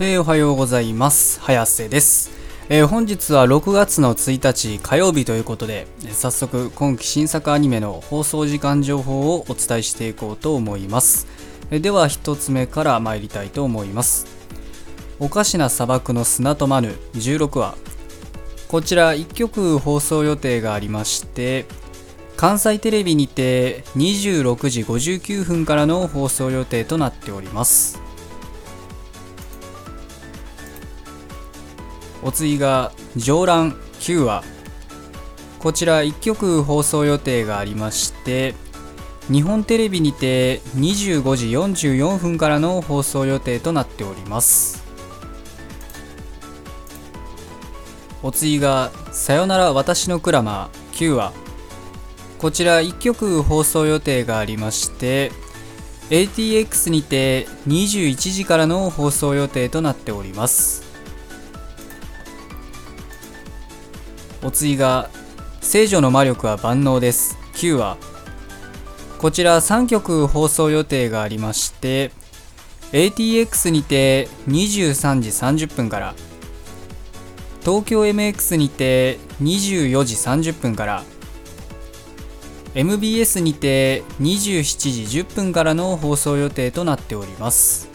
えー、おはようございます。早瀬です、えー、本日は6月の1日火曜日ということで早速今期新作アニメの放送時間情報をお伝えしていこうと思います、え、では1つ目から参りたいと思います。おかしな砂漠の砂とマヌ16話。こちら1曲放送予定がありまして関西テレビにて26時59分からの放送予定となっております。お次が上覧9話。こちら1曲放送予定がありまして日本テレビにて25時44分からの放送予定となっております。お次が「さよなら私のクラマー」9話。こちら1曲放送予定がありまして ATX にて21時からの放送予定となっております。お次が「聖女の魔力は万能です」9話こちら3曲放送予定がありまして ATX にて23時30分から東京 MX にて24時30分から MBS にて27時10分からの放送予定となっております。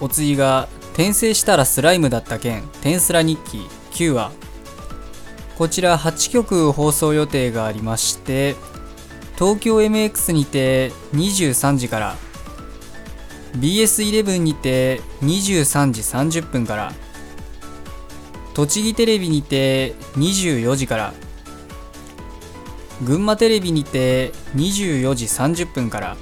お次が転生したらスライムだった件「転スラ日記」9話。こちら8曲放送予定がありまして東京 MX にて23時から BS11 にて23時30分から栃木テレビにて24時から群馬テレビにて24時30分から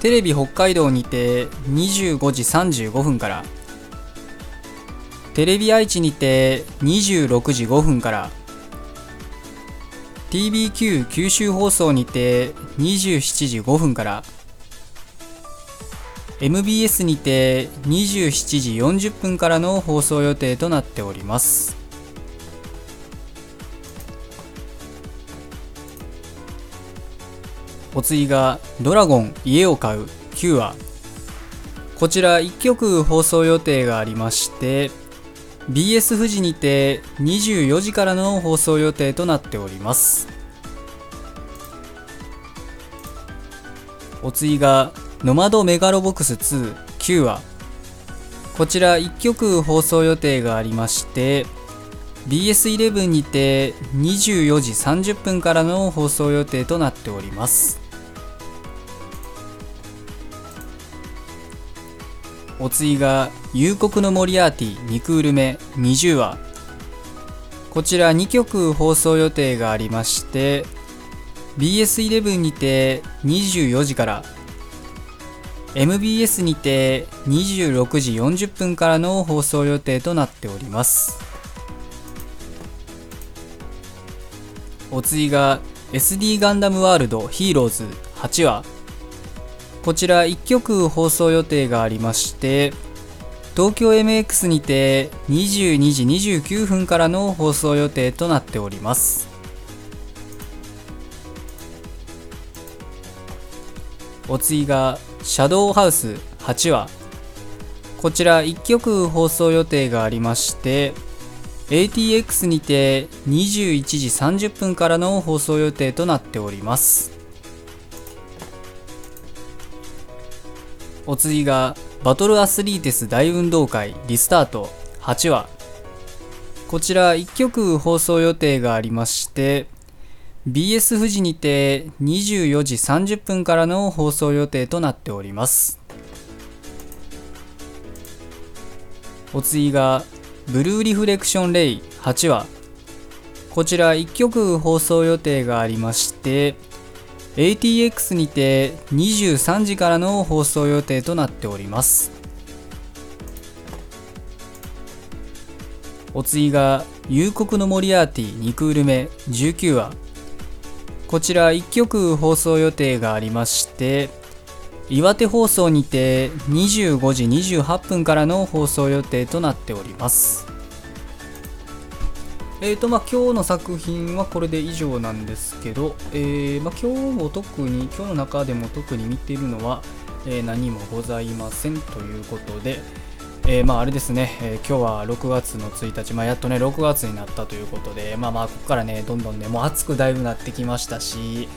テレビ北海道にて25時35分からテレビ愛知にて26時5分から TBQ 九州放送にて27時5分から MBS にて27時40分からの放送予定となっております。お次が「ドラゴン家を買う」9話。こちら1曲放送予定がありまして BS 富士にて24時からの放送予定となっております。お次が「ノマドメガロボックス2」9話。こちら1曲放送予定がありまして BS11 にて24時30分からの放送予定となっております。お次が「夕刻のモリアーティ2クール目20話」こちら2曲放送予定がありまして BS11 にて24時から MBS にて26時40分からの放送予定となっております。お次が SD ガンダムワールドヒーローズ8話こちら1曲放送予定がありまして東京 MX にて22時29分からの放送予定となっております。お次が「シャドウハウス」8話こちら1曲放送予定がありまして ATX にて21時30分からの放送予定となっております。お次がバトルアスリーテス大運動会リスタート。8話こちら1曲放送予定がありまして BS 富士にて24時30分からの放送予定となっております。お次がブルーリフレクションレイ8話こちら1曲放送予定がありまして ATX にて23時からの放送予定となっております。お次が「夕刻のモリアーティ2クール目19話」こちら1曲放送予定がありまして岩手放送にて25時28分からの放送予定となっております。えーとまあ、今日の作品はこれで以上なんですけど、えーまあ、今日も特に今日の中でも特に見ているのは、えー、何もございませんということで、えー、まああれですね、えー、今日は6月の1日、まあ、やっとね6月になったということでまあまあここからねどんどんねもう暑くだいぶなってきましたし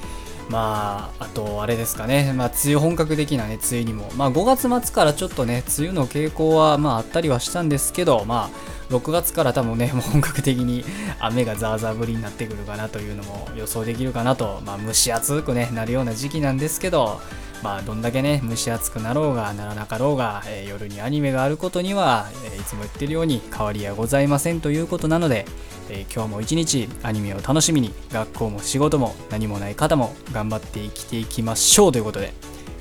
まあ、あと、あれですかね、まあ、梅雨本格的なね、梅雨にも、まあ、5月末からちょっとね、梅雨の傾向は、まあ、あったりはしたんですけど、まあ、6月から多分ね、もう本格的に雨がザーザー降りになってくるかなというのも予想できるかなと、まあ、蒸し暑くね、なるような時期なんですけど、まあ、どんだけね、蒸し暑くなろうが、ならなかろうが、えー、夜にアニメがあることには、えー、いつも言ってるように変わりはございませんということなので、えー、今日も一日アニメを楽しみに、学校も仕事も何もない方も頑張って生きていきましょうということで、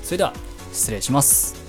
それでは失礼します。